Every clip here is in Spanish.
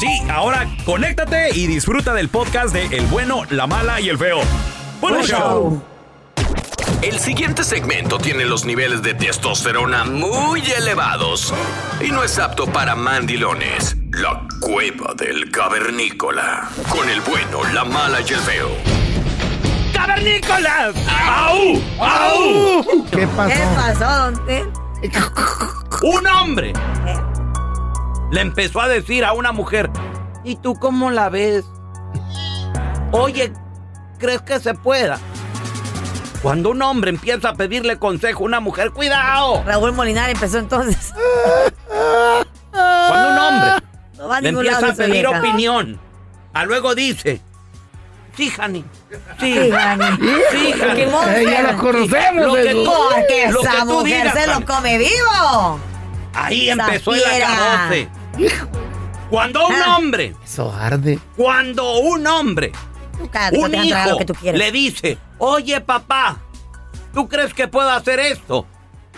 Sí, ahora conéctate y disfruta del podcast de El bueno, la mala y el feo. ¡Buen Buen show! show. El siguiente segmento tiene los niveles de testosterona muy elevados y no es apto para mandilones. La cueva del cavernícola. Con el bueno, la mala y el feo. ¡Cavernícolas! ¡Au! ¡Au! ¿Qué pasó? ¿Qué pasó, don? Un hombre le empezó a decir a una mujer, ¿y tú cómo la ves? Oye, ¿crees que se pueda? Cuando un hombre empieza a pedirle consejo a una mujer, cuidado. Raúl Molinar empezó entonces. Cuando un hombre No va a le empieza a pedir vieja. opinión, a luego dice, sí, honey, sí, Sí, sí, honey". Qué monster. Eh, ya la conocemos. Lo que tú- Porque Lo que esa tú mujer digas, se lo come vivo. Ahí Esa empezó el fiera. Cuando un Ah. hombre, Eso arde. cuando un hombre un hijo que tú le dice, oye papá, ¿tú crees que puedo hacer esto?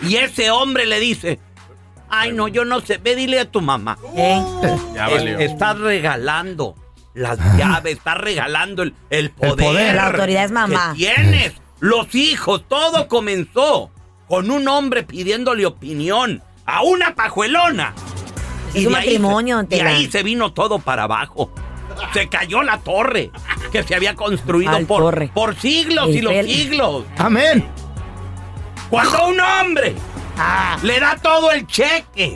Y ese hombre le dice, ay no, yo no sé, ve dile a tu mamá. ¿Eh? Ya Es- valió. estás regalando las llaves, estás regalando el, el poder. poder. La autoridad es mamá. Que tienes, los hijos, todo comenzó con un hombre pidiéndole opinión a una pajuelona. Es un de ahí matrimonio, se- Y ahí se vino todo para abajo. Se cayó la torre que se había construido Al por, torre. por siglos y los siglos. Amén. Cuando un hombre Ah. le da todo el cheque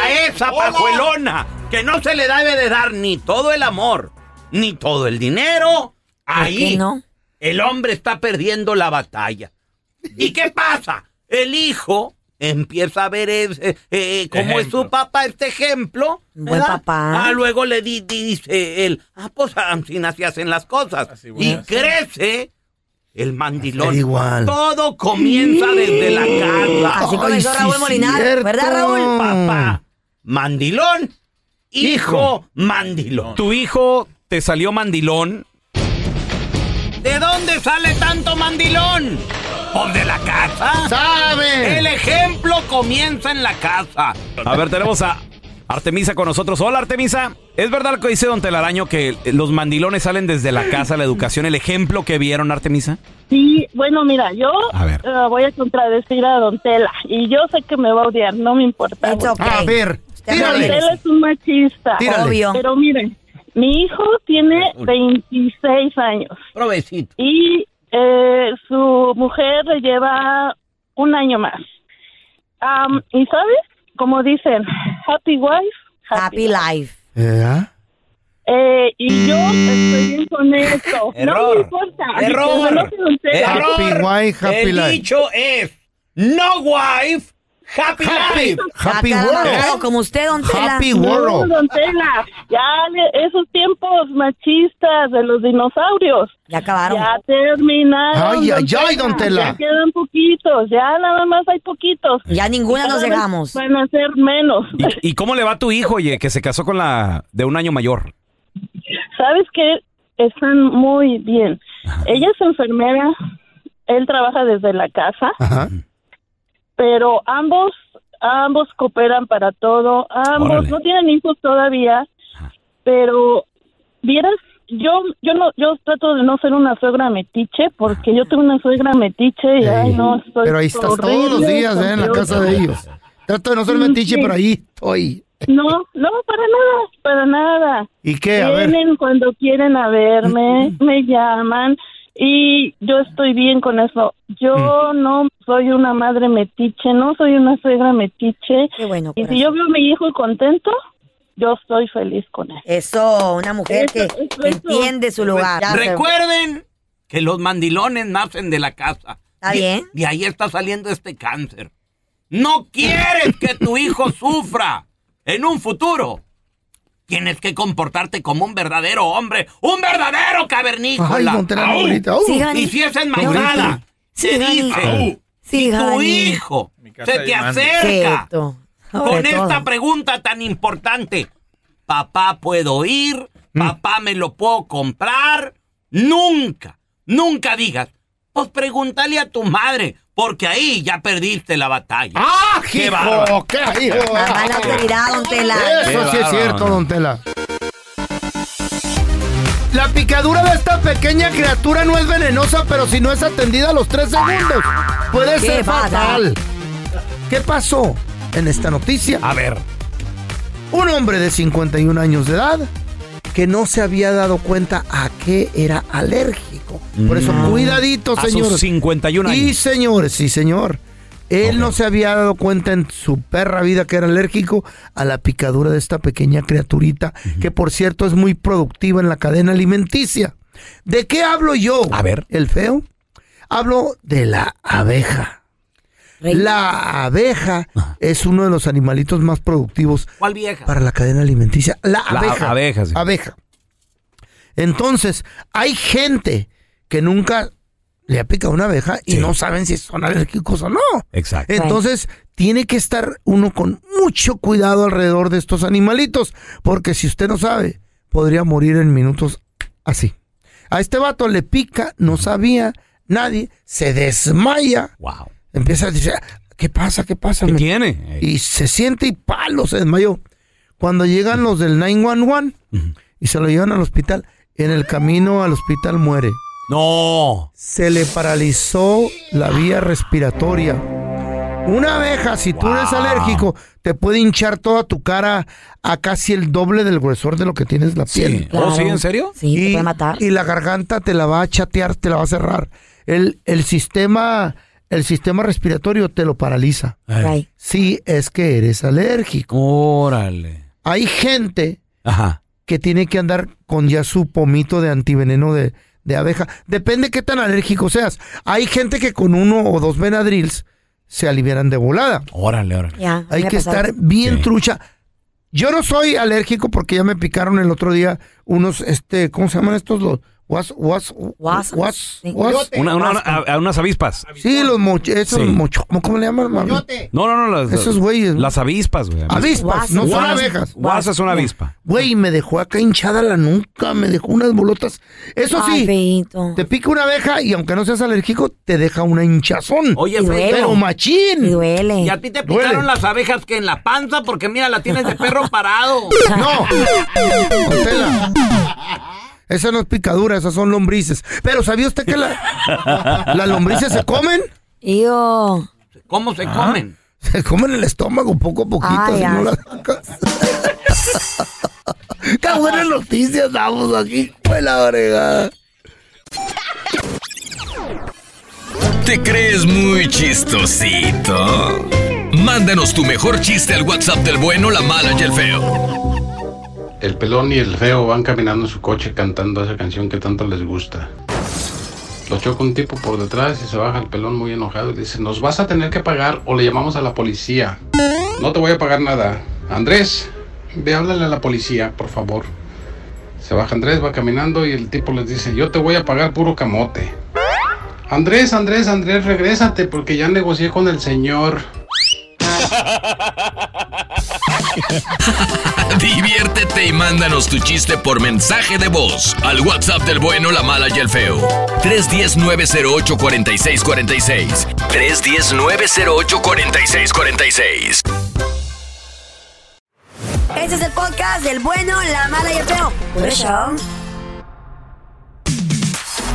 a esa pajuelona que no se le debe de dar ni todo el amor, ni todo el dinero, ahí no? el hombre está perdiendo la batalla. ¿Y qué pasa? El hijo empieza a ver ese, eh, cómo es su papá, este ejemplo. Buen ¿verdad? papá. Ah, luego le di- dice él, ah, pues así se hacen las cosas. Así voy y crece el mandilón. Igual. Todo comienza desde la casa. Así Ay, comenzó sí, Raúl Molinar, cierto. ¿verdad, Raúl? Papá, mandilón, hijo, mandilón. Tu hijo te salió mandilón. ¿De dónde sale tanto mandilón? Pues de la casa. ¡Sabe! El ejemplo comienza en la casa. A ver, tenemos a Artemisa con nosotros. Hola, Artemisa. ¿Es verdad lo que dice Don Telaraño que los mandilones salen desde la casa, la educación, el ejemplo que vieron, Artemisa? Sí, bueno, mira, yo A ver. eh, voy a contradecir a Don Tela y yo sé que me va a odiar, no me importa. Okay. A ver, Don. Tela es un machista. Tírale. Obvio. Pero miren, mi hijo tiene 26 años Provecito. y eh, su mujer le lleva un año más. Am, y sabes, como dicen, happy wife, Happy life. ¿Eh? Eh, y yo estoy bien con esto. No me importa. Error. Tela. Error. Happy wife, happy El life. dicho es no wife, happy, Happy, life. happy Acá world. amargado como usted, don Tela. Happy No, world. don Tela, ya le- esos tiempos machistas de los dinosaurios Ya acabaron. ya terminaron. Ay, ay, ay, don Tela. Ya quedan poquitos, ya nada más hay poquitos. Ya ninguna nos dejamos. Van a ser menos. ¿Y, y cómo le va a tu hijo, oye, que se casó con la de un año mayor? ¿Sabes qué? Están muy bien. Ella es enfermera, él trabaja desde la casa, Ajá. Pero ambos ambos cooperan para todo, ambos Órale. no tienen hijos todavía, pero vieras yo yo no yo trato de no ser una suegra metiche porque yo tengo una suegra metiche y ay no estoy Pero ahí estás todos los días ¿eh? en la casa de ellos. Trato de no ser metiche, pero ahí estoy. No, no, para nada, para nada. ¿Y qué? A ver. Vienen cuando quieren a verme, me llaman y yo estoy bien con eso. Yo Mm. no soy una madre metiche, no soy una suegra metiche. Qué bueno. Y si yo veo a mi hijo contento, yo estoy feliz con él. Eso, una mujer que, Eso, eso, que eso. entiende su lugar. Ya se- Recuerden que los mandilones nacen de la casa. Está Y- bien. Y ahí está saliendo este cáncer. No quieres que tu hijo sufra en un futuro. Tienes que comportarte como un verdadero hombre, un verdadero cavernícola. Ay, don Tela. Y si es enmaizada, Sí, se dice, Sí, si tu hijo casa se te acerca Cierto. con todo. esta pregunta tan importante, papá puedo ir, Mm. papá me lo puedo comprar, nunca, nunca digas, pues pregúntale a tu madre, porque ahí ya perdiste la batalla. ¡Ah, ¡Qué hijo! ¡Qué hijo! Mamá la autoridad, don Tela. Eso sí es cierto, don Tela. La picadura de esta pequeña criatura no es venenosa, pero si no es atendida a los tres segundos, puede ¿Qué ser pasa? fatal. ¿Qué pasó en esta noticia? A ver, Un hombre de 51 años de edad que no se había dado cuenta a qué era alérgico. Por eso, cuidadito, a sus señores. 51 Y años. señores, sí, señor. Él no se había dado cuenta en su perra vida que era alérgico a la picadura de esta pequeña criaturita, que por cierto es muy productiva en la cadena alimenticia. ¿De qué hablo yo? A ver. El feo. Hablo de la abeja. La abeja es uno de los animalitos más productivos ¿Cuál vieja? para la cadena alimenticia. La La abeja. abeja, sí. Abeja. Entonces, hay gente que nunca le ha picado una abeja y Sí. no saben si son alérgicos o no. Exacto. Entonces, tiene que estar uno con mucho cuidado alrededor de estos animalitos, porque si usted no sabe, podría morir en minutos así. A este vato le pica, no sabía nadie, se desmaya, Wow. Empieza a decir, ¿qué pasa? ¿Qué pasa? ¿Qué Me- tiene? y se siente y palo, se desmayó. Cuando llegan los del 911 y se lo llevan al hospital, en el camino al hospital muere. No. Se le paralizó la vía respiratoria. Una abeja, si tú eres alérgico, te puede hinchar toda tu cara a casi el doble del gruesor de lo que tienes la Sí. piel. ¿Oh, sí? ¿En serio? Sí, te puede matar. y la garganta te la va a chatear, te la va a cerrar. El, el sistema, el sistema respiratorio te lo paraliza. Right. Si es que eres alérgico. Órale. Hay gente Ajá. que tiene que andar con ya su pomito de antiveneno de, de abeja. Depende qué tan alérgico seas. Hay gente que con uno o dos Benadryls se aliviaran de volada. Órale, órale. Ya, Hay que estar bien Sí. trucha. Yo no soy alérgico porque ya me picaron el otro día unos, este, ¿cómo se llaman estos? Los was, was, was- sí. was- Una, una- a, a unas avispas. Sí, los moch, esos Sí. mocho- ¿cómo le llaman? mami? No, no, no. Las, Esos güeyes. Las avispas, güey. Avispas, no son abejas. Guasa es una avispa. Güey, me dejó acá hinchada la nuca, me dejó unas bolotas. Eso Ay, sí, feíto. te pica una abeja y aunque no seas alérgico, te deja una hinchazón. Oye, Y duele. pero Y machín. duele. ¿y a ti te Duele. picaron las abejas que en la panza? Porque mira, la tienes de perro parado. No. Esa no es picadura, esas son lombrices. Pero ¿sabía usted que la- las lombrices se comen? Yo. ¿Cómo se comen? Se comen el estómago poco a poquito, Ay, si no ay. las sacas. Qué buenas noticias damos aquí, fue la oregada. ¿Te crees muy chistosito? Mándanos tu mejor chiste al WhatsApp del bueno, la mala y el feo. El pelón y el feo van caminando en su coche cantando esa canción que tanto les gusta. Lo choca un tipo por detrás y se baja el pelón muy enojado y dice, nos vas a tener que pagar o le llamamos a la policía. No te voy a pagar nada. Andrés, ve háblale a la policía, por favor. Se baja Andrés, va caminando y el tipo les dice, yo te voy a pagar puro camote. Andrés, Andrés, Andrés, regrésate porque ya negocié con el señor. Diviértete y mándanos tu chiste por mensaje de voz al WhatsApp del bueno, la mala y el feo. 310-908-4646. 310-908-4646. Este es el podcast del bueno, la mala y el feo. Por eso.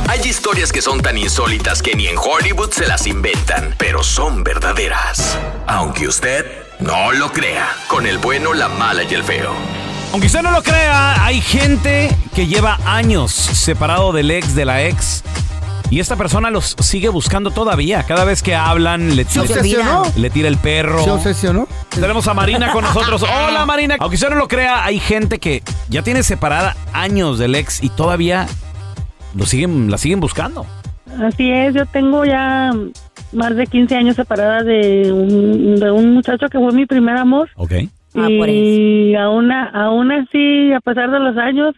Hay historias que son tan insólitas que ni en Hollywood se las inventan, pero son verdaderas. Aunque usted no lo crea, con el bueno, la mala y el feo. Aunque usted no lo crea, hay gente que lleva años separado del ex, de la ex. Y esta persona los sigue buscando todavía. Cada vez que hablan, le le tira el perro. ¿Se obsesionó? Tenemos a Marina con nosotros. Hola Marina. Aunque usted no lo crea, hay gente que ya tiene separada años del ex y todavía lo siguen, la siguen buscando. Así es, yo tengo ya más de 15 años separada de un, de un muchacho que fue mi primer amor. Ok. Ah, por y aún, a- aún así, a pesar de los años,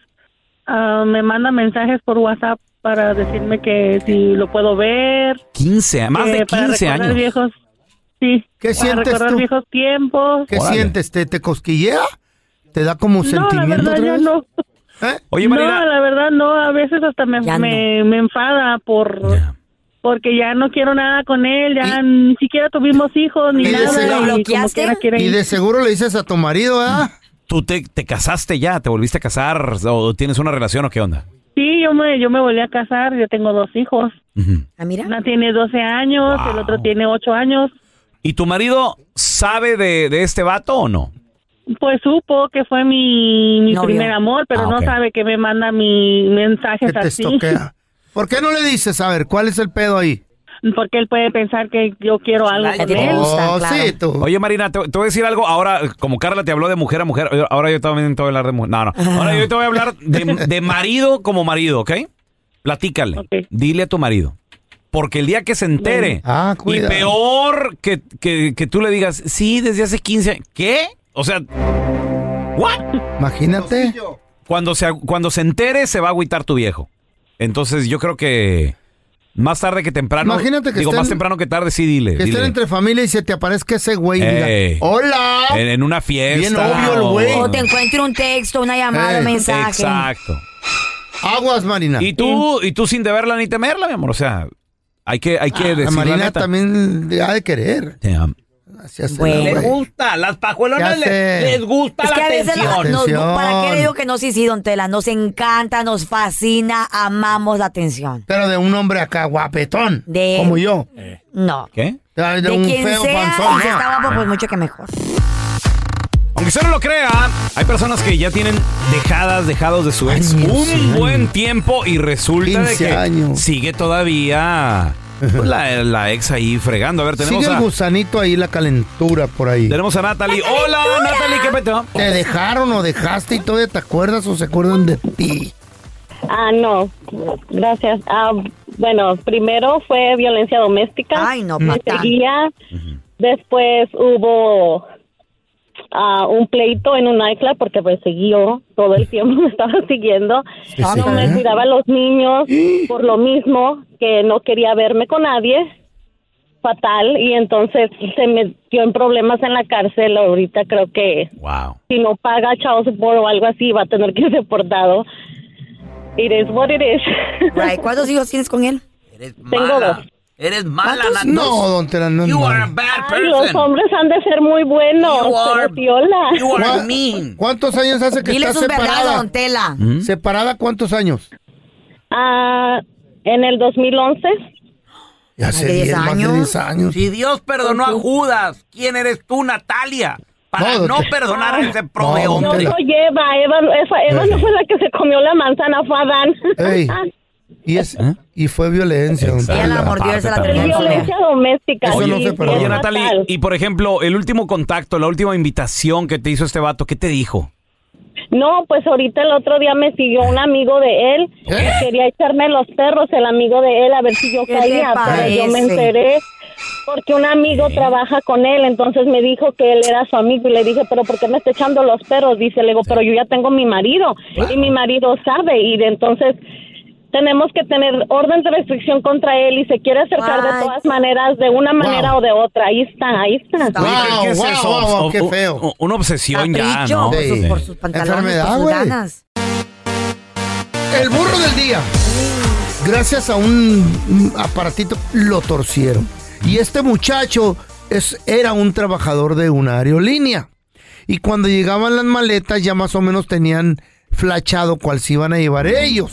ah, me manda mensajes por WhatsApp para decirme que si lo puedo ver. 15, más de para 15 recordar años. Viejos, sí, ¿Qué para sientes recordar tú? viejos tiempos. ¿Qué Órale. sientes? ¿Te, ¿Te cosquillea? ¿Te da como No, la sentimiento verdad otra ya vez? no. ¿Eh? Oye, no, Marina. la verdad no. A veces hasta me, me, me enfada por porque ya no quiero nada con él. Ya ni siquiera tuvimos hijos ni ¿Y de nada. ese- ¿Lo y como quiera de seguro le dices a tu marido, ¿ah? ¿Tú te, te casaste ya? ¿Te volviste a casar? ¿O tienes una relación o qué onda? Sí, yo me, yo me volví a casar. Yo tengo dos hijos. Ah, mira. Una tiene 12 años, el otro tiene 8 años. ¿Y tu marido sabe de, de este vato o no? Pues supo que fue mi, mi Novio. primer amor, pero Ah, no ok. sabe que me manda mi mensajes Que te así. estoquea. ¿Por qué no le dices? A ver, ¿cuál es el pedo ahí? Porque él puede pensar que yo quiero algo con él. gusta, oh, claro. sí, tú. Oye, Marina, te, te voy a decir algo. Ahora, como Carla te habló de mujer a mujer, yo- ahora yo también te voy a hablar de mujer. No, no. Ahora yo te voy a hablar de, de marido como marido, ¿ok? Platícale. Dile a tu marido. Porque el día que se entere, Ah, y cuidado. peor que, que, que tú le digas, sí, desde hace 15 años. ¿Qué? O sea, ¿what? Imagínate. Cuando se, cuando se entere, se va a agüitar tu viejo. Entonces, yo creo que más tarde que temprano. Imagínate que Digo, estén- más temprano que tarde, sí, dile. Que dile. estén entre familia y se te aparezca ese güey Ey. diga, ¡Hola! En, en una fiesta. Bien obvio el güey. O te encuentre un texto, una llamada, Eh, un mensaje. Exacto. Aguas, Marina. Y tú, y tú sin deberla ni temerla, mi amor. O sea, hay que, hay que La decir la Marina neta. también ha de querer. Te amo. Así hace Bueno. la Le gusta, las pajuelonas Ya le- sé. les gusta Es la que a veces la- atención. nos- Atención. ¿para qué le digo que no? Sí, sí, don Tela. Nos encanta, nos fascina, amamos la atención. Pero de un hombre acá, guapetón. De- Como yo. No. ¿Qué? De, De, un quien feo sea, panzón. y si ¿no? está guapo, pues mucho que mejor. Aunque usted no lo crea, hay personas que ya tienen dejadas, dejados de su ex Años, un sí. buen tiempo y resulta de 15 que años. sigue todavía pues, la, la ex ahí fregando. A ver, tenemos Sigue el a, gusanito ahí, la calentura por ahí. tenemos a Natalie. Hola, Natalie, ¿qué pedo? ¿Te dejaron o dejaste y todavía te acuerdas o se acuerdan de ti? Ah, no, gracias. Ah, bueno, primero fue violencia doméstica. Ay, no, seguía. Después hubo ah, un pleito en un nightclub porque me siguió todo el tiempo, me estaba siguiendo. No me cuidaba a los niños por lo mismo que no quería verme con nadie. Fatal. Y entonces se metió en problemas en la cárcel. Ahorita creo que Wow. si no paga child support o algo así va a tener que ser deportado. It is what it is. Right. ¿Cuántos hijos tienes con él? Eres Tengo mala. dos. Eres mala, ¿Cuántos? Nat- No, don Tela, no You are a bad Ay, los person. hombres han de ser muy buenos, You are- pero piola. You are ¿Cuá- mean. ¿Cuántos años hace que Dile estás separada? don Tela. ¿Mm? ¿Separada cuántos años? Ah, en el 2011. Ya hace de 10 10 más de años. 10 años. Si Dios perdonó a Judas, ¿quién eres tú, Natalia? Para No, no, perdonar a ese prove No, No soy Eva, Eva, esa- Eva no fue la que se comió la manzana, fue Adán. Ey. Y, es, ¿Eh? y fue violencia. Ella la mordió se la terminó. Violencia doméstica. Eso no sí, se sí, perdona. es Oye. Natalie, y por ejemplo, el último contacto, la última invitación que te hizo este vato, ¿qué te dijo? No, pues ahorita el otro día me siguió un amigo de él. ¿Eh? que Quería echarme los perros, el amigo de él, a ver si yo ¿Qué te caía. Pero yo me enteré porque un amigo trabaja con él, entonces me dijo que él era su amigo y le dije, pero ¿por qué me está echando los perros? Dice, le digo, pero yo ya tengo mi marido y mi marido sabe y de entonces tenemos que tener orden de restricción contra él y se quiere acercar de todas maneras, de una manera Wow. o de otra. Ahí está, ahí está. Wow, ¿qué- ¿qué es wow, eso? wow, wow, O- qué o- feo. Una obsesión ya, ¿no? por, Sí. sus, por sus pantalones, Enfermedad, por sus güey. ganas. El burro del día. Gracias a un un aparatito lo torcieron. Y este muchacho es, era un trabajador de una aerolínea. Y cuando llegaban las maletas ya más o menos tenían flachado cuál se iban a llevar ellos.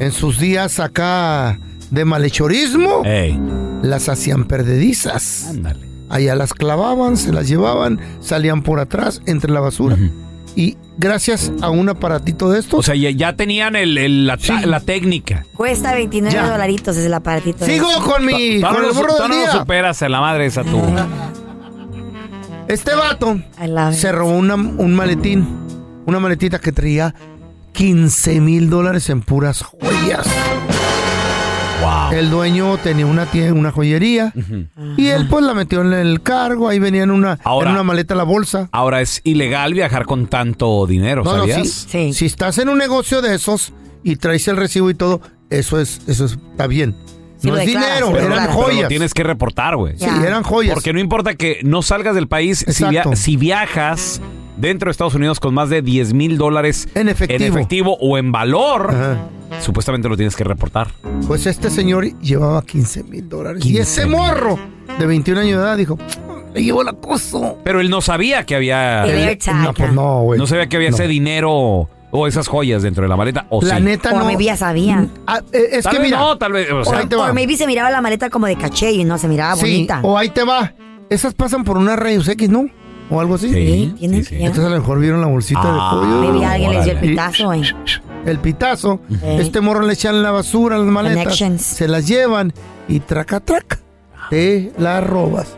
En sus días acá de malhechorismo, Ey, las hacían perdedizas. ándale. Allá las clavaban, se las llevaban, salían por atrás entre la basura. Y gracias a un aparatito de estos, O sea, ya, ya tenían el, el- la, ta- la técnica. Cuesta 29 Ya. dolaritos es el aparatito. de- sigo con mi con Todavía el no, burro del todavía no día. superas a la madre esa tú. Este vato se robó una- un maletín, una maletita que traía 15 mil dólares en puras joyas. Wow. El dueño tenía una tienda, una joyería y él pues la metió en el cargo, ahí venía en una, Ahora- en una maleta la bolsa. Ahora es ilegal viajar con tanto dinero, No, no, ¿sabías? si, Sí. si estás en un negocio de esos y traes el recibo y todo, eso es, eso está bien. Sí, no lo es declaras, dinero, lo eran. Pero lo joyas. tienes que reportar, güey. Sí, eran joyas. Porque no importa que no salgas del país, si, Exacto. via- si viajas dentro de Estados Unidos con más de 10 mil dólares En efectivo. o en valor, Ajá. supuestamente lo tienes que reportar. Pues este señor llevaba 15 mil dólares. Y 15 ese morro de 21 años de edad dijo, me llevó el acoso. Pero él no sabía que había... Él- no, pues no, güey. No sabía que había No. ese dinero o esas joyas dentro de la maleta. O La sí. neta O no. maybe ya sabía. Ah, eh, es Tal que vez mira. no, tal vez. O sea, ahí te va. Maybe se miraba la maleta como de caché y no se miraba sí, bonita. o ahí te va. Esas pasan por una rayos X, ¿no? O algo así. Sí, tienen sí, Entonces a lo mejor vieron la bolsita Ah, de pollo. Maybe alguien le dio el pitazo, güey. El pitazo. Eh. Este morro le echan la basura, las maletas. Connections. Se las llevan y traca, traca. Te las robas.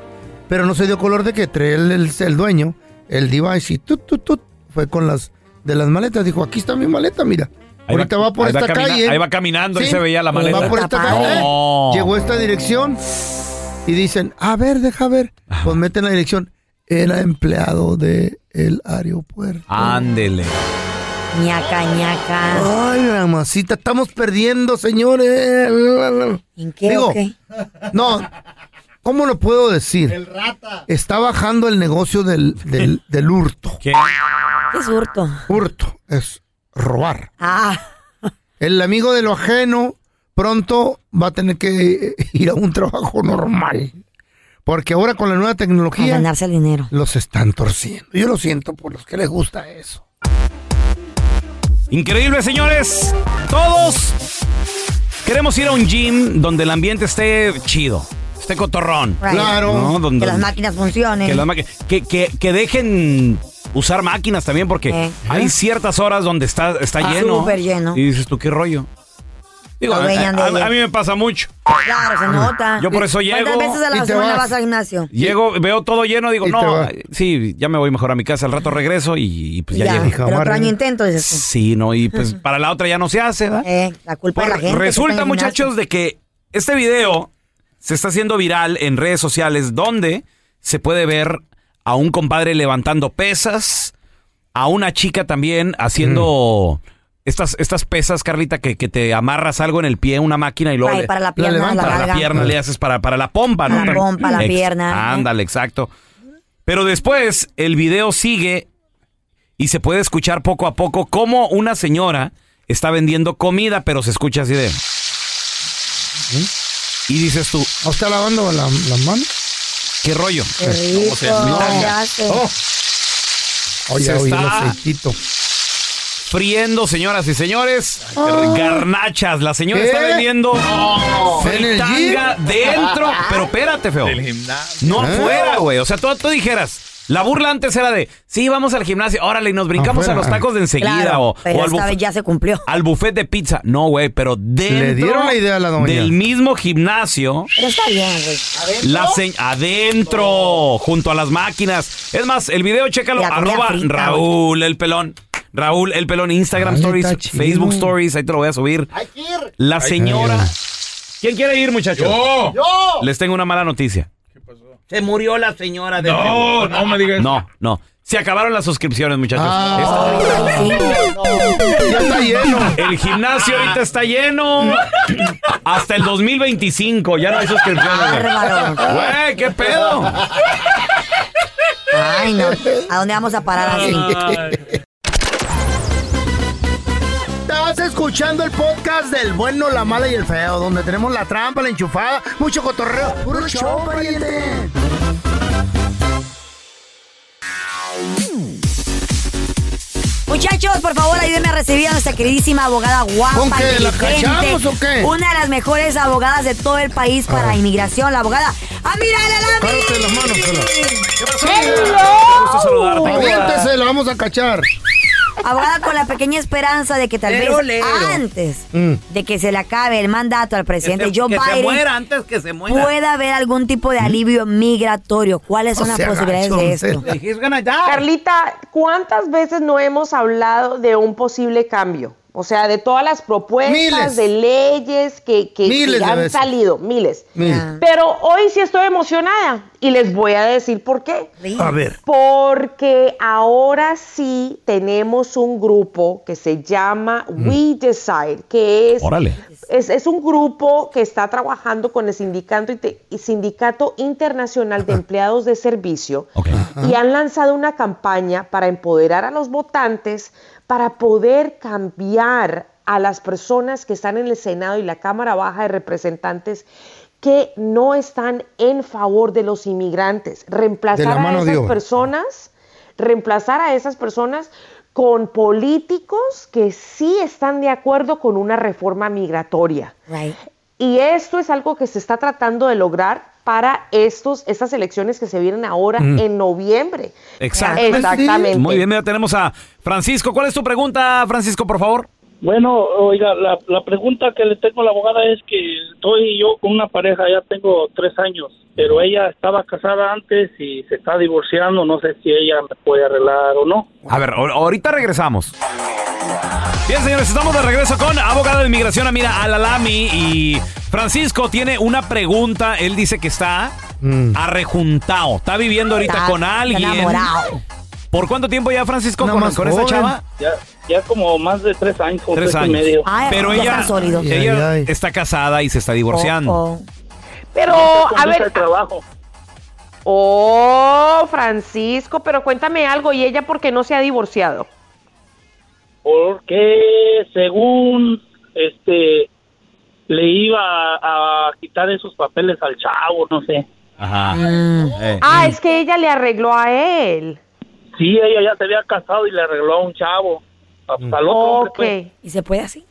Pero no se dio color de que trae el, el- el dueño, el device y tut, tut, tut, fue con las de las maletas. Dijo, aquí está mi maleta, mira. Ahí Ahorita va, por esta calle. Ahí va caminando y se veía la maleta. Va por esta calle. No. Llegó a esta dirección y dicen, a ver, deja ver. Pues meten la dirección. Era empleado del aeropuerto. Ándele. ñaca, ñaca. Ay, mamacita, estamos perdiendo, señores. ¿En qué Digo, o qué? No, ¿cómo lo puedo decir? El rata. Está bajando el negocio del, del, del hurto. ¿Qué? ¿Qué es hurto? Hurto es robar. Ah, El amigo de lo ajeno pronto va a tener que ir a un trabajo normal. Porque ahora con la nueva a tecnología ganarse el dinero. los están torciendo. Yo lo siento por los que les gusta eso. Increíble, señores. Todos queremos ir a un gym donde el ambiente esté chido, esté cotorrón. Right. Claro. ¿no? Donde- Que las máquinas funcionen. que, las maqui- que, que- que dejen usar máquinas también porque Eh. hay ciertas horas donde está, está Ah, lleno. súper lleno. Y dices tú, ¿qué rollo? Digo, a, mí me pasa mucho. Claro, se nota. Yo por eso llego ¿Cuántas veces a y la te semana vas. vas al gimnasio? Llego, veo todo lleno, digo, no, sí, ya me voy mejor a mi casa, al rato regreso y, y pues ya, ya, llego. Pero otro año intento, dices tú. Sí, no, y pues para la otra ya no se hace, ¿verdad? Eh, la culpa de la gente. resulta, muchachos, de que este video se está haciendo viral en redes sociales donde se puede ver a un compadre levantando pesas, a una chica también haciendo estas, estas pesas, Carlita, que, que te amarras algo en el pie, una máquina y luego Ay, le- para la pierna, la, para la pierna le haces para, para la pompa, ¿no? Para la pompa, la pierna, ¿eh? Ándale, exacto. Pero después el video sigue y se puede escuchar poco a poco cómo una señora está vendiendo comida, pero se escucha así de... Y dices tú, ¿O está lavando la- las manos? ¿qué rollo? Qué rico, ¿qué hace? Oh. Oye, Se oye, el está- aceitito. Friendo, señoras y señores, Oh. garnachas. La señora ¿Qué? está vendiendo ¿En el fritanga dentro. Pero espérate, feo. No ¿Eh? afuera, güey. O sea, tú, tú dijeras. La burla antes era de, sí, vamos al gimnasio, órale, y nos brincamos Afuera. a los tacos de enseguida Claro, o, pero o al, esta vez ya se cumplió. al buffet de pizza. No, güey, pero dentro Le dieron la idea a la doña. del mismo gimnasio, Pero está bien, güey. la se- adentro, junto a las máquinas. Es más, el video, chécalo, arroba frita, Raúl el pelón. Raúl el pelón, Instagram Ay, Stories. Facebook Stories, ahí te lo voy a subir. La señora. ¿Quién quiere ir, muchachos? ¡Yo! Les tengo una mala noticia. Se murió la señora de No, no me digas. No, no. Se acabaron las suscripciones, muchachos. Ah. Ya está lleno. El gimnasio ahorita está lleno. Hasta el 2025. Ya no hay suscripciones. Güey, ¿qué pedo? Ay, no. ¿A dónde vamos a parar así? Estás escuchando el podcast del bueno, la mala y el feo, donde tenemos la trampa, la enchufada, mucho cotorreo. ¡Puro show, pariente! Muchachos, por favor, ayúdenme a recibir a nuestra queridísima abogada guapa. ¿Con qué? ¿La inteligente, cachamos o qué? Una de las mejores abogadas de todo el país para inmigración, la abogada Amira Lalami. Cárate las manos, Chela. Qué gusto saludarte. Aviéntese, la vamos a cachar. Abogada con la pequeña esperanza de que tal Lero, vez lero. antes Mm. de que se le acabe el mandato al Que presidente se, Joe que se Biden muera antes que se muera. pueda haber algún tipo de alivio migratorio. ¿Cuáles son las sea posibilidades de esto? Carlita, ¿cuántas veces no hemos hablado de un posible cambio? O sea, de todas las propuestas Miles. de leyes que, que- que Miles de han salido, miles. Pero hoy sí estoy emocionada y les voy a decir por qué. a ver. Porque ahora sí tenemos un grupo que se llama We Decide, que es, Órale. es, es un grupo que está trabajando con el sindicato, sindicato Internacional de Empleados de Servicio Ok. y han lanzado una campaña para empoderar a los votantes para poder cambiar a las personas que están en el Senado y la Cámara Baja de Representantes que no están en favor de los inmigrantes, reemplazar la a esas personas, reemplazar a esas personas con políticos que sí están de acuerdo con una reforma migratoria. Right. Y esto es algo que se está tratando de lograr para estos, estas elecciones que se vienen ahora en noviembre. Exacto. Exactamente. Muy bien, mira, tenemos a Francisco. ¿Cuál es tu pregunta, Francisco, por favor? Bueno, oiga, la, la pregunta que le tengo a la abogada es que estoy yo con una pareja, ya tengo tres años, pero ella estaba casada antes y se está divorciando, no sé si ella me puede arreglar o no. A ver, ahor- ahorita regresamos. Bien, señores, estamos de regreso con abogado de inmigración Amira Alalami y Francisco tiene una pregunta. Él dice que está Mm. arrejuntado. Está viviendo ahorita Está con alguien. Enamorado. ¿Por cuánto tiempo ya, Francisco, Nada con, con esta chava? Ya, ya como más de tres años, Tres tres, años. y medio. Ay, Pero ya ella, están sólidos. ella Ay, ay. está casada y se está divorciando. Oh, oh. Pero, a ver, trabajo. oh, Francisco, pero cuéntame algo, ¿y ella por qué no se ha divorciado? Porque según este le iba a, a quitar esos papeles al chavo, no sé. Ajá. Mm. Eh. Ah, es que ella le arregló a él. Sí, ella ya se había casado y le arregló a un chavo. Pues. ¿Y se puede así?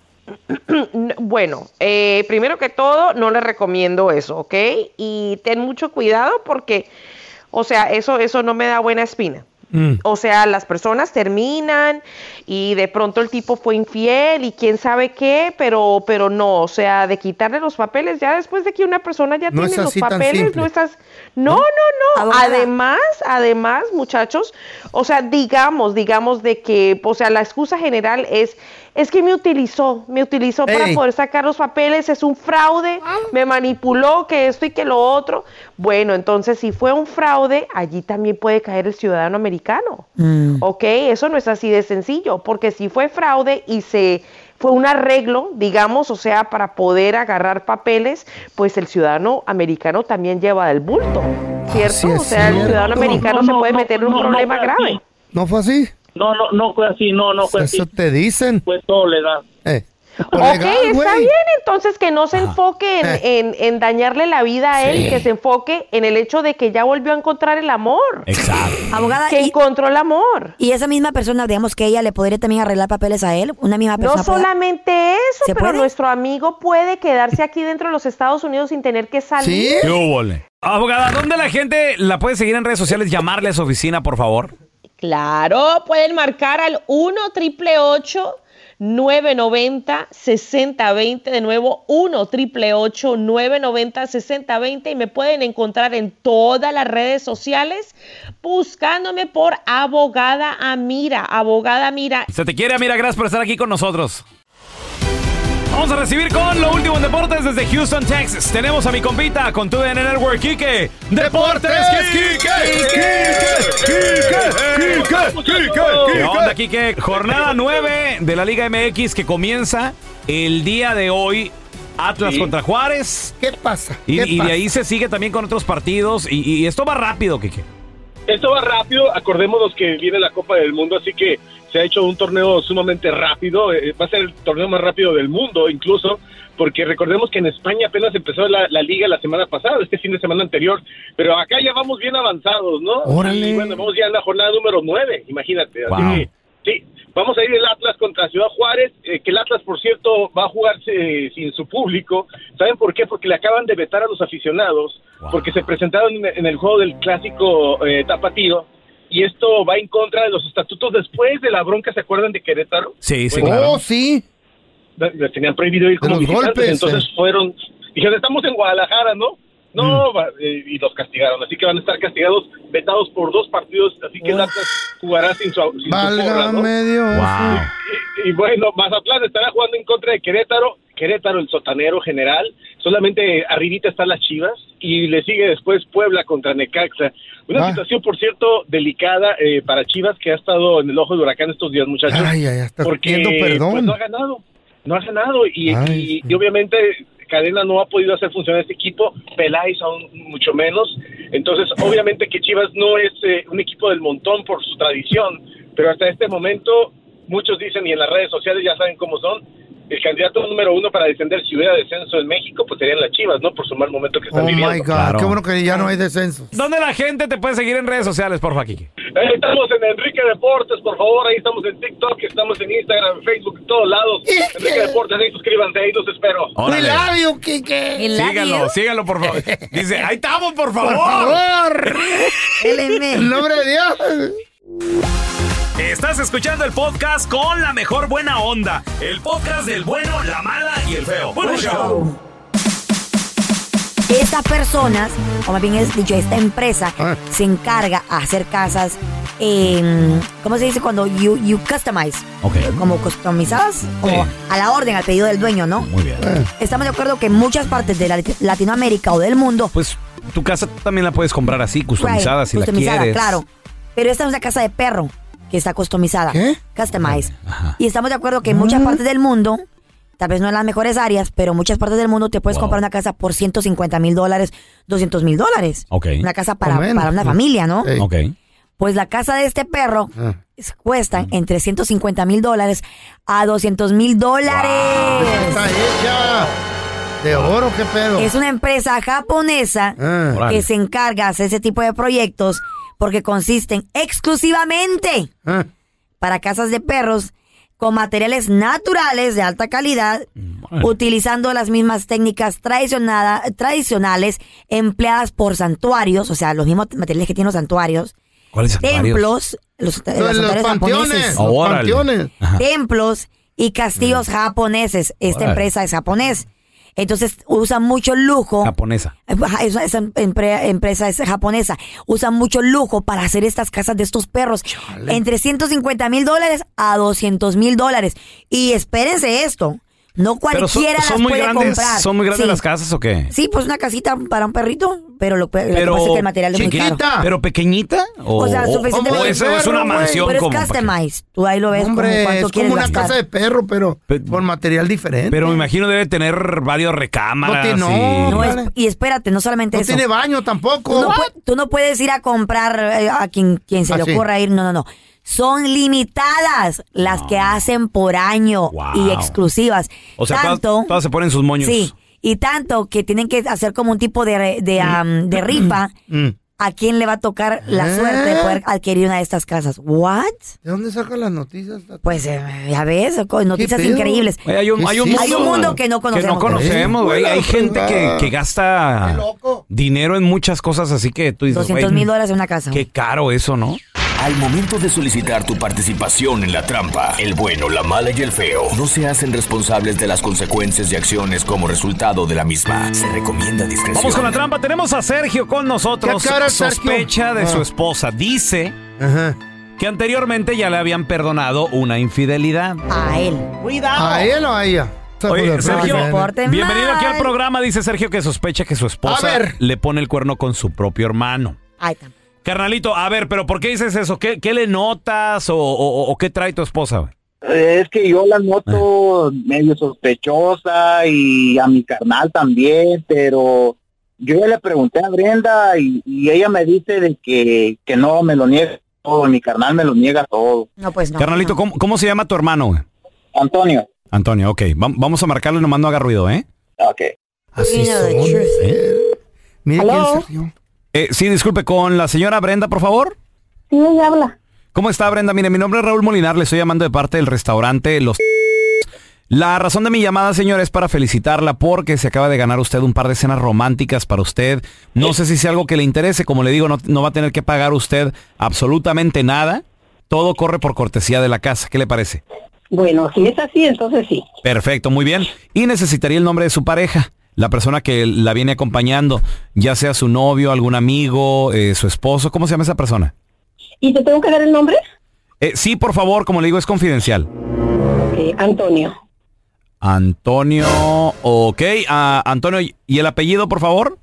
Bueno, eh, primero que todo, no le recomiendo eso, ¿ok? Y ten mucho cuidado porque, o sea, eso, eso no me da buena espina. Mm. O sea, las personas terminan y de pronto el tipo fue infiel y quién sabe qué, pero, pero no, o sea, de quitarle los papeles, ya después de que una persona ya No tiene los papeles, no estás... No, no, no. Además, además, muchachos, o sea, digamos, digamos de que, o sea, la excusa general es, es que me utilizó, me utilizó para poder sacar los papeles, es un fraude, me manipuló, que esto y que lo otro. Bueno, entonces, si fue un fraude, allí también puede caer el ciudadano americano. Mm. ¿Ok? Eso no es así de sencillo, porque si fue fraude y se fue un arreglo, digamos, o sea, para poder agarrar papeles, pues el ciudadano americano también lleva del bulto, ¿cierto? Así es o sea, el cierto. ciudadano americano No, se puede no, meter en un no, problema grave. ¿No fue así? No, no, no fue así, no, no fue Eso así. te dicen. Fue soledad. Eh. Ok, legal, está güey. bien, entonces que no se enfoque en, Eh. en- en dañarle la vida a él, que se enfoque en el hecho de que ya volvió a encontrar el amor, Exacto. Abogada, que y, encontró el amor. y esa misma persona, digamos que ella le podría también arreglar papeles a él. Una misma No persona. puede- solamente eso, ¿Se pero puede? nuestro amigo puede quedarse aquí dentro de los Estados Unidos sin tener que salir. ¿Sí? Abogada, ¿dónde la gente la puede seguir en redes sociales? Llamarle a su oficina, por favor. Claro, pueden marcar al 1 triple 990 6020 de nuevo 1 triple 990 6020 y me pueden encontrar en todas las redes sociales buscándome por abogada Amira, abogada Amira. Se te quiere, Amira, gracias por estar aquí con nosotros. Vamos a recibir con lo último en deportes desde Houston, Texas. Tenemos a mi compita con tu DN Network, Kike. ¡Deportes, Kike! ¿Qué onda, Kike? Jornada 9 de la Liga MX que comienza el día de hoy. Atlas Sí. contra Juárez. ¿Qué pasa? Y, ¿Qué y de pasa? ahí se sigue también con otros partidos. Y, y esto va rápido, Kike. Esto va rápido, acordémonos que viene la Copa del Mundo, así que se ha hecho un torneo sumamente rápido, eh, va a ser el torneo más rápido del mundo incluso, porque recordemos que en España apenas empezó la, la liga la semana pasada, este fin de semana anterior, pero acá ya vamos bien avanzados, ¿no? Órale. Y bueno, vamos ya en la jornada número 9, imagínate. Así que, sí, vamos a ir el Atlas contra Ciudad Juárez, eh, que el Atlas, por cierto, va a jugarse eh, sin su público. ¿Saben por qué? Porque le acaban de vetar a los aficionados, Wow. porque se presentaron en, en el juego del clásico eh, tapatío. Y esto va en contra de los estatutos después de la bronca, ¿se acuerdan de Querétaro? Sí, sí, Bueno, claro. Oh, sí. Les tenían prohibido ir como los visitantes, golpes, entonces eh. fueron, dijeron, estamos en Guadalajara, ¿no? No, va- eh, y los castigaron. Así que van a estar castigados, vetados por dos partidos. Así que el Atlas jugará sin su, sin su porra, ¿no? Y, y bueno, Mazatlán estará jugando en contra de Querétaro. Querétaro, el sotanero general. Solamente arribita están las Chivas. Y le sigue después Puebla contra Necaxa. Una Ah. situación, por cierto, delicada eh, para Chivas, que ha estado en el ojo del huracán estos días, muchachos. Ay, ay, hasta porque pidiendo perdón. pues, no ha ganado. No ha ganado. Y, Ay, y- y obviamente Cadena no ha podido hacer funcionar este equipo. Peláez aún mucho menos. Entonces, obviamente que Chivas no es eh, un equipo del montón por su tradición. Pero hasta este momento, muchos dicen, y en las redes sociales ya saben cómo son, el candidato número uno para descender si hubiera descenso en México, pues serían las Chivas, ¿no? Por su mal momento que están Oh viviendo. my God, qué bueno que ya no hay descenso. ¿Dónde la gente te puede seguir en redes sociales, porfa, Kiki? Eh, estamos en Enrique Deportes, por favor, ahí estamos en TikTok, estamos en Instagram, en Facebook, en todos lados. Enrique Deportes, ahí suscríbanse, ahí los espero. Love you, Kike. Síganlo, síganlo, por favor. Dice, ahí estamos, por favor. Por favor. En nombre de Dios. Estás escuchando el podcast con la mejor buena onda. El podcast del bueno, la mala y el feo. Bueno, show. Estas personas, o más bien es dicho, esta empresa Ah. se encarga a hacer casas, ¿cómo se dice? Cuando you, you customize. Ok. Como customizadas, como Sí. a la orden, al pedido del dueño, ¿no? Muy bien. Estamos de acuerdo que en muchas partes de la- Latinoamérica o del mundo, Pues tu casa también la puedes comprar así, customizada, right, si customizada, la quieres. claro. Pero esta es una casa de perro que está customizada. ¿Qué? Customize. Y estamos de acuerdo que en muchas partes del mundo, tal vez no en las mejores áreas, pero en muchas partes del mundo te puedes Wow. comprar una casa por 150 mil dólares, 200 mil dólares. Ok. Una casa para, O menos. para una familia, ¿no? Ey. Ok. Pues la casa de este perro Ah. es- cuesta entre 150 mil dólares a 200 mil dólares. Está hecha. De oro, qué pedo. Es una empresa japonesa Ah. Órale. que se encarga de hacer ese tipo de proyectos porque consisten exclusivamente Ah. para casas de perros con materiales naturales de alta calidad, utilizando las mismas técnicas tradicionales empleadas por santuarios, o sea, los mismos materiales que tienen los santuarios, ¿Cuáles templos, los, los Los, los santuarios panteones. japoneses, Los Órale. panteones. Ajá. templos y castillos japoneses. Esta empresa es japonés. Entonces usan mucho lujo. Japonesa. Esa, esa empre- empresa es japonesa. Usan mucho lujo para hacer estas casas de estos perros. Entre 150 mil dólares a 200 mil dólares. Y espérense esto. No son, cualquiera son las muy puede grandes, comprar. son muy grandes Sí. las casas o qué? Sí, pues una casita para un perrito, pero lo, pe- lo que pasa es que el material es muy caro. chiquita. ¿Pero pequeñita? O, O sea, suficientemente o eso es una mansión Pero es como para que- customize. Tú ahí lo ves como Hombre, cuánto es quieres como una gastar. casa de perro, pero Pe- con material diferente. Pero me imagino debe tener varios recámaras. No tiene- y- No, es- y espérate, no solamente no eso. tiene baño tampoco. Tú no, tú no puedes ir a comprar eh, a quien, quien se Ah, le sí. ocurra ir. No, no, no. Son limitadas las que hacen por año Wow. y exclusivas. O sea, todas, tanto, todas se ponen sus moños. sí, y tanto que tienen que hacer como un tipo de, re- de, am, de rifa Mm. a quién le va a tocar la ¿Eh? suerte de poder adquirir una de estas casas. ¿What? ¿De dónde sacan las noticias? Pues eh, ya ves, noticias increíbles. Oye, hay, un, ¿Qué hay un mundo, Hay un mundo que no conocemos. Que no conocemos, güey. Eh, Hay gente que, que gasta Qué loco. dinero en muchas cosas, así que tú dices, 200 güey, mil dólares en una casa. Qué caro eso, ¿no? Al momento de solicitar tu participación en la trampa, el bueno, la mala y el feo no se hacen responsables de las consecuencias y acciones como resultado de la misma. Se recomienda discreción. Vamos con la trampa. Tenemos a Sergio con nosotros. ¿Qué cara, Sergio? Sospecha de Ah. su esposa. Dice Ajá. que anteriormente ya le habían perdonado una infidelidad. A él. ¿A él o a ella? Oye, Sergio, bienvenido aquí al programa. Dice Sergio que sospecha que su esposa le pone el cuerno con su propio hermano. Ay, Carnalito, a ver, pero ¿por qué dices eso? ¿Qué, qué le notas o, o- o qué trae tu esposa? güey? Es que yo la noto medio sospechosa y a mi carnal también, pero yo ya le pregunté a Brenda y, y ella me dice de que, que no me lo niega todo, mi carnal me lo niega todo. No, pues no. Carnalito, no. ¿cómo, cómo se llama tu hermano? güey? Antonio, Antonio, ok. Va- vamos a marcarle, nomás no haga ruido, ¿eh? ok. Así son. ¿eh? Mire quién se rió. Eh, Sí, disculpe, con la señora Brenda, por favor. Sí, ella habla. ¿Cómo está, Brenda? Mire, mi nombre es Raúl Molinar, le estoy llamando de parte del restaurante Los... La razón de mi llamada, señora, es para felicitarla porque se acaba de ganar usted un par de cenas románticas para usted. No sé si sea algo que le interese, como le digo, no, no va a tener que pagar usted absolutamente nada. Todo corre por cortesía de la casa. ¿Qué le parece? Bueno, si es así, entonces sí. Perfecto, muy bien. Y necesitaría el nombre de su pareja. La persona que la viene acompañando, ya sea su novio, algún amigo, eh, su esposo, ¿cómo se llama esa persona? ¿Y te tengo que dar el nombre? Eh, sí, por favor, como le digo, es confidencial. Antonio. Antonio, ok, ah, Antonio, ¿y el apellido, por favor?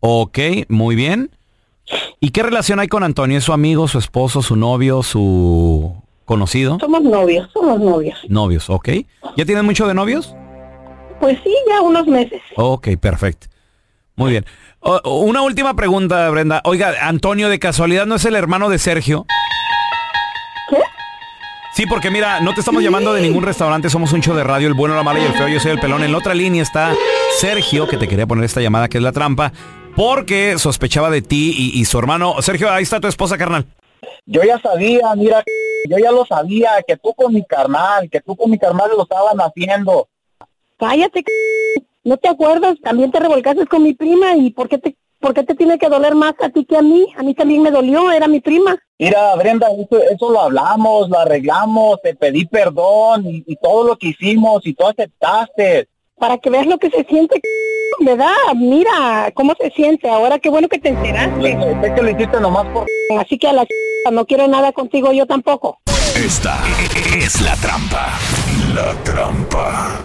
Ok, muy bien. ¿Y qué relación hay con Antonio? ¿Es su amigo, su esposo, su novio, su conocido? Somos novios, somos novios. Novios, ok. ¿Ya tienen mucho de novios? Pues sí, ya unos meses. Ok, perfecto. Muy bien. O- una última pregunta, Brenda. Oiga, Antonio, ¿de casualidad no es el hermano de Sergio? ¿Qué? Sí, porque mira, no te estamos llamando de ningún restaurante, somos un show de radio, el bueno, la mala y el feo, yo soy el pelón. En la otra línea está Sergio, que te quería poner esta llamada, que es la trampa, porque sospechaba de ti y, y su hermano. Sergio, ahí está tu esposa, carnal. Yo ya sabía, mira, yo ya lo sabía, que tú con mi carnal, que tú con mi carnal lo estaban haciendo. Cállate, c- ¿no te acuerdas? También te revolcaste con mi prima y ¿por qué te, por qué te tiene que doler más a ti que a mí? A mí también me dolió, era mi prima. Mira, Brenda, eso, eso lo hablamos, lo arreglamos, te pedí perdón y, y todo lo que hicimos y tú aceptaste. Para que veas lo que se siente, c- ¿verdad? Mira cómo se siente. Ahora qué bueno que te enteraste. Sé que lo hiciste nomás por... Así que a la c- no quiero nada contigo yo tampoco. Esta es la trampa. La trampa.